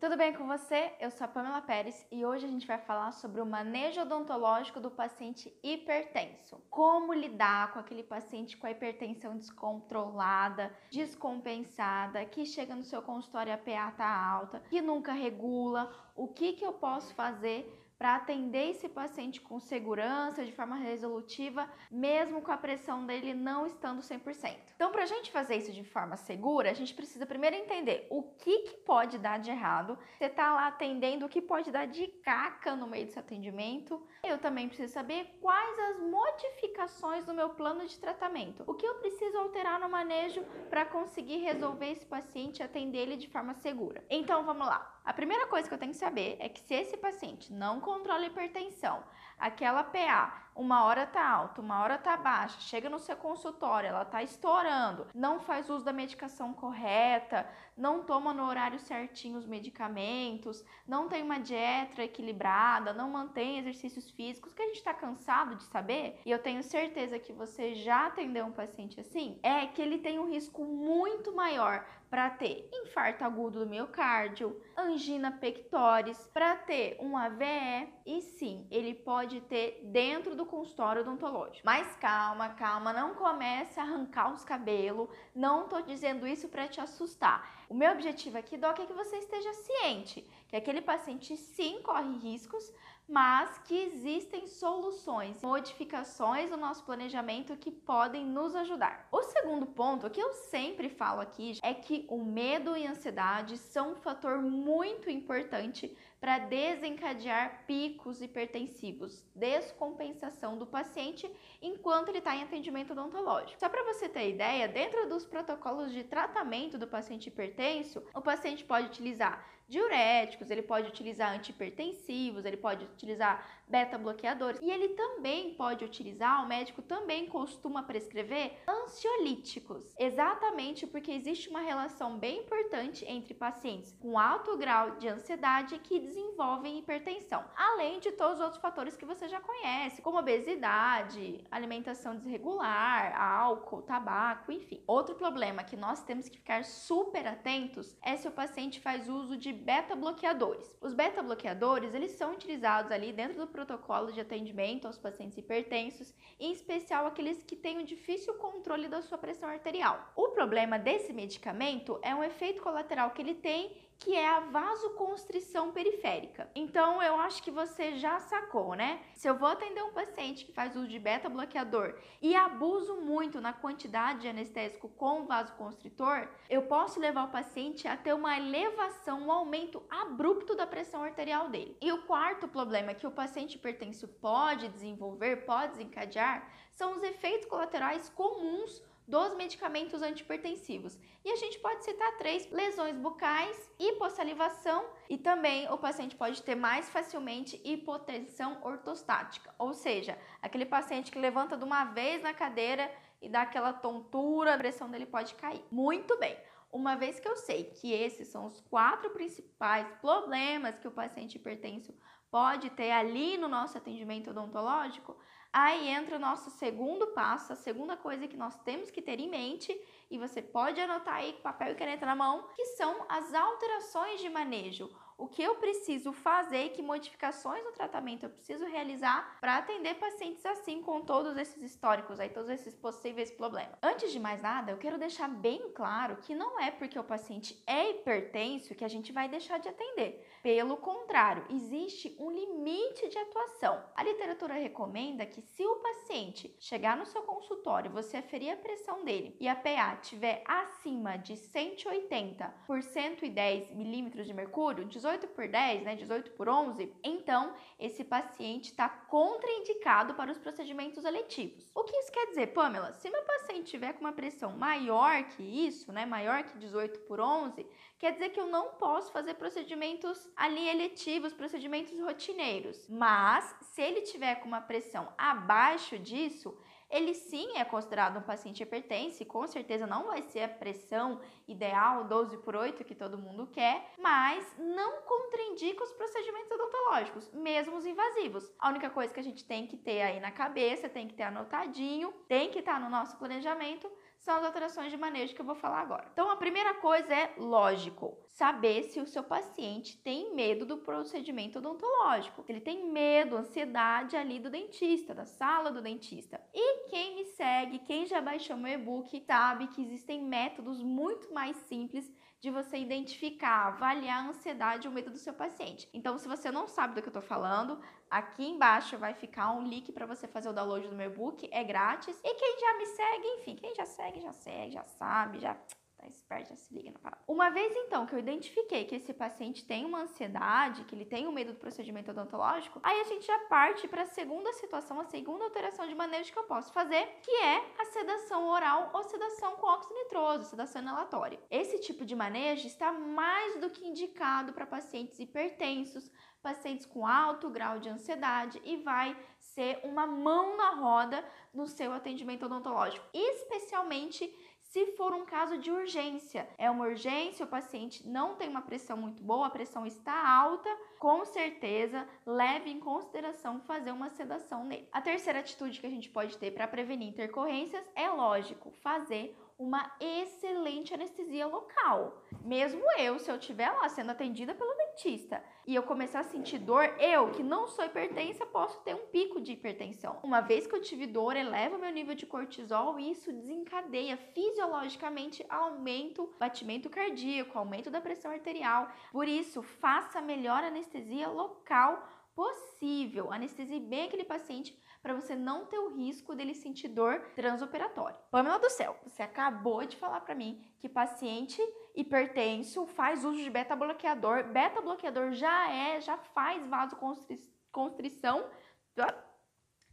Tudo bem com você? Eu sou a Pamela Pérez e hoje a gente vai falar sobre o manejo odontológico do paciente hipertenso. Como lidar com aquele paciente com a hipertensão descontrolada, descompensada, que chega no seu consultório a PA tá alta, que nunca regula, o que, que eu posso fazer para atender esse paciente com segurança, de forma resolutiva, mesmo com a pressão dele não estando 100%. Então, para a gente fazer isso de forma segura, a gente precisa primeiro entender o que, que pode dar de errado. Você está lá atendendo, o que pode dar de caca no meio desse atendimento. Eu também preciso saber quais as modificações no meu plano de tratamento. O que eu preciso alterar no manejo para conseguir resolver esse paciente e atender ele de forma segura. Então, vamos lá. A primeira coisa que eu tenho que saber é que se esse paciente não controla a hipertensão, aquela PA uma hora tá alta, uma hora tá baixa, chega no seu consultório, ela tá estourando, não faz uso da medicação correta, não toma no horário certinho os medicamentos, não tem uma dieta equilibrada, não mantém exercícios físicos, que a gente tá cansado de saber, e eu tenho certeza que você já atendeu um paciente assim, é que ele tem um risco muito maior para ter infarto agudo do miocárdio, angina pectoris, para ter um AVE e sim, ele pode ter dentro do consultório odontológico. Mas calma, calma, não comece a arrancar os cabelos. Não tô dizendo isso para te assustar. O meu objetivo aqui, Doc, é que você esteja ciente que aquele paciente sim corre riscos, mas que existem soluções, modificações no nosso planejamento que podem nos ajudar. O segundo ponto que eu sempre falo aqui é que o medo e a ansiedade são um fator muito importante para desencadear picos hipertensivos, descompensação do paciente enquanto ele está em atendimento odontológico. Só para você ter ideia, dentro dos protocolos de tratamento do paciente hipertenso, o paciente pode utilizar diuréticos, ele pode utilizar antihipertensivos, ele pode utilizar beta-bloqueadores e ele também pode utilizar, o médico também costuma prescrever ansiolíticos, exatamente porque existe uma relação bem importante entre pacientes com alto grau de ansiedade que desenvolvem hipertensão, além de todos os outros fatores que você já conhece, como obesidade, alimentação desregular, álcool, tabaco, enfim. Outro problema que nós temos que ficar super atentos é se o paciente faz uso de beta-bloqueadores. Os beta-bloqueadores, eles são utilizados ali dentro do protocolo de atendimento aos pacientes hipertensos, em especial aqueles que têm um difícil controle da sua pressão arterial. O problema desse medicamento é um efeito colateral que ele tem que é a vasoconstrição periférica. Então, eu acho que você já sacou, né? Se eu vou atender um paciente que faz uso de beta-bloqueador e abuso muito na quantidade de anestésico com vasoconstritor, eu posso levar o paciente a ter uma elevação, um aumento abrupto da pressão arterial dele. E o quarto problema que o paciente hipertenso pode desenvolver, pode desencadear, são os efeitos colaterais comuns dos medicamentos antipertensivos. E a gente pode citar três: lesões bucais, hipossalivação e também o paciente pode ter mais facilmente hipotensão ortostática, ou seja, aquele paciente que levanta de uma vez na cadeira e dá aquela tontura, a pressão dele pode cair. Muito bem. Uma vez que eu sei que esses são os quatro principais problemas que o paciente hipertenso pode ter ali no nosso atendimento odontológico, Aí entra o nosso segundo passo, a segunda coisa que nós temos que ter em mente, e você pode anotar aí com papel e caneta na mão, que são as alterações de manejo o que eu preciso fazer e que modificações no tratamento eu preciso realizar para atender pacientes assim com todos esses históricos aí, todos esses possíveis problemas. Antes de mais nada, eu quero deixar bem claro que não é porque o paciente é hipertenso que a gente vai deixar de atender. Pelo contrário, existe um limite de atuação. A literatura recomenda que se o paciente chegar no seu consultório, você aferir a pressão dele e a PA tiver acima de 180 por 110 milímetros de mercúrio, 18 por 10, né, 18 por 11, então esse paciente está contraindicado para os procedimentos eletivos. O que isso quer dizer, Pamela? Se meu paciente tiver com uma pressão maior que isso, né, maior que 18 por 11, quer dizer que eu não posso fazer procedimentos ali eletivos, procedimentos rotineiros. Mas se ele tiver com uma pressão abaixo disso, ele sim é considerado um paciente hipertenso e com certeza não vai ser a pressão ideal 12 por 8 que todo mundo quer, mas não contraindica os procedimentos odontológicos, mesmo os invasivos. A única coisa que a gente tem que ter aí na cabeça, tem que ter anotadinho, tem que estar no nosso planejamento são as alterações de manejo que eu vou falar agora. Então, a primeira coisa é lógico, saber se o seu paciente tem medo do procedimento odontológico. Ele tem medo, ansiedade ali do dentista, da sala do dentista. E quem me segue, quem já baixou meu e-book, sabe que existem métodos muito mais simples de você identificar, avaliar a ansiedade ou medo do seu paciente. Então, se você não sabe do que eu tô falando, aqui embaixo vai ficar um link para você fazer o download do meu e-book, é grátis. E quem já me segue, enfim, quem já segue, já segue, já sabe, já tá esperto, já se liga na parada. Uma vez então que eu identifiquei que esse paciente tem uma ansiedade, que ele tem um medo do procedimento odontológico, aí a gente já parte para a segunda situação, a segunda alteração de manejo que eu posso fazer, que é a sedação oral ou sedação com óxido nitroso, sedação inalatória. Esse tipo de manejo está mais do que indicado para pacientes hipertensos, pacientes com alto grau de ansiedade e vai ser uma mão na roda no seu atendimento odontológico, especialmente se for um caso de urgência, é uma urgência, o paciente não tem uma pressão muito boa, a pressão está alta, com certeza leve em consideração fazer uma sedação nele. A terceira atitude que a gente pode ter para prevenir intercorrências é lógico, fazer uma excelente anestesia local. Mesmo eu, se eu estiver lá sendo atendida pelo dentista e eu começar a sentir dor, eu, que não sou hipertensa, posso ter um pico de hipertensão. Uma vez que eu tive dor, eleva meu nível de cortisol e isso desencadeia fisiologicamente aumento batimento cardíaco, aumento da pressão arterial. Por isso, faça melhor anestesia local possível. Anestesie bem aquele paciente para você não ter o risco dele sentir dor transoperatória. Pamela do céu, você acabou de falar para mim que paciente hipertenso faz uso de beta bloqueador. Beta bloqueador já é, já faz vasoconstrição,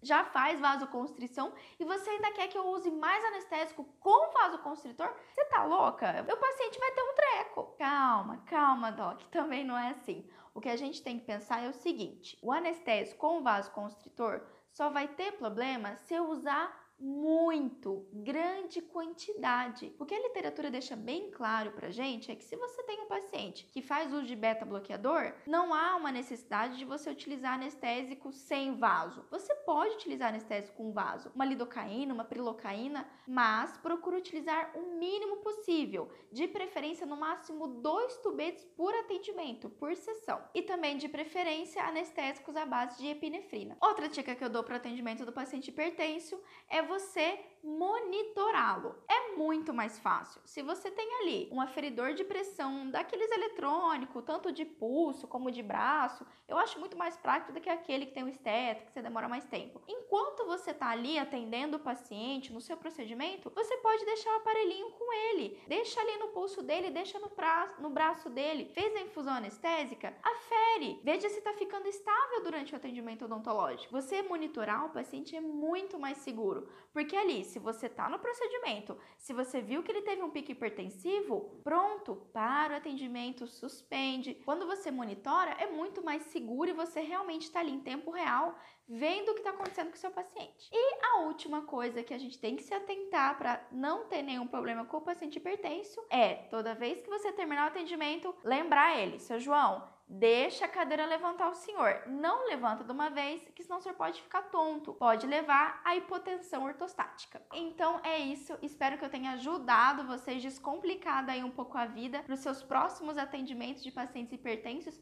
já faz vasoconstrição e você ainda quer que eu use mais anestésico com vasoconstritor? Você tá louca? O paciente vai ter um treco. Calma, calma, doc, também não é assim. O que a gente tem que pensar é o seguinte: o anestésico com vasoconstritor só vai ter problema se eu usar muito, grande quantidade. O que a literatura deixa bem claro pra gente é que se você tem um paciente que faz uso de beta bloqueador, não há uma necessidade de você utilizar anestésico sem vaso. Você pode utilizar anestésico com vaso, uma lidocaína, uma prilocaína, mas procure utilizar o mínimo possível, de preferência no máximo dois tubetes por atendimento, por sessão. E também de preferência anestésicos à base de epinefrina. Outra dica que eu dou para o atendimento do paciente hipertenso é você você monitorá-lo. É muito mais fácil. Se você tem ali um aferidor de pressão daqueles eletrônicos, tanto de pulso como de braço, eu acho muito mais prático do que aquele que tem um esteto, que você demora mais tempo. Enquanto você está ali atendendo o paciente no seu procedimento, você pode deixar o aparelhinho com ele. Deixa ali no pulso dele, deixa no braço, no braço dele. Fez a infusão anestésica? Afere. Veja se está ficando estável durante o atendimento odontológico. Você monitorar o paciente é muito mais seguro, porque ali, se você está no procedimento, se você viu que ele teve um pico hipertensivo, pronto, para o atendimento, suspende. Quando você monitora, é muito mais seguro e você realmente está ali em tempo real, vendo o que está acontecendo com o seu paciente. E a última coisa que a gente tem que se atentar para não ter nenhum problema com o paciente hipertenso é, toda vez que você terminar o atendimento, lembrar ele, seu João, Deixa a cadeira levantar o senhor. Não levanta de uma vez, que senão o senhor pode ficar tonto. Pode levar à hipotensão ortostática. Então é isso. Espero que eu tenha ajudado vocês descomplicado aí um pouco a vida para os seus próximos atendimentos de pacientes hipertensos.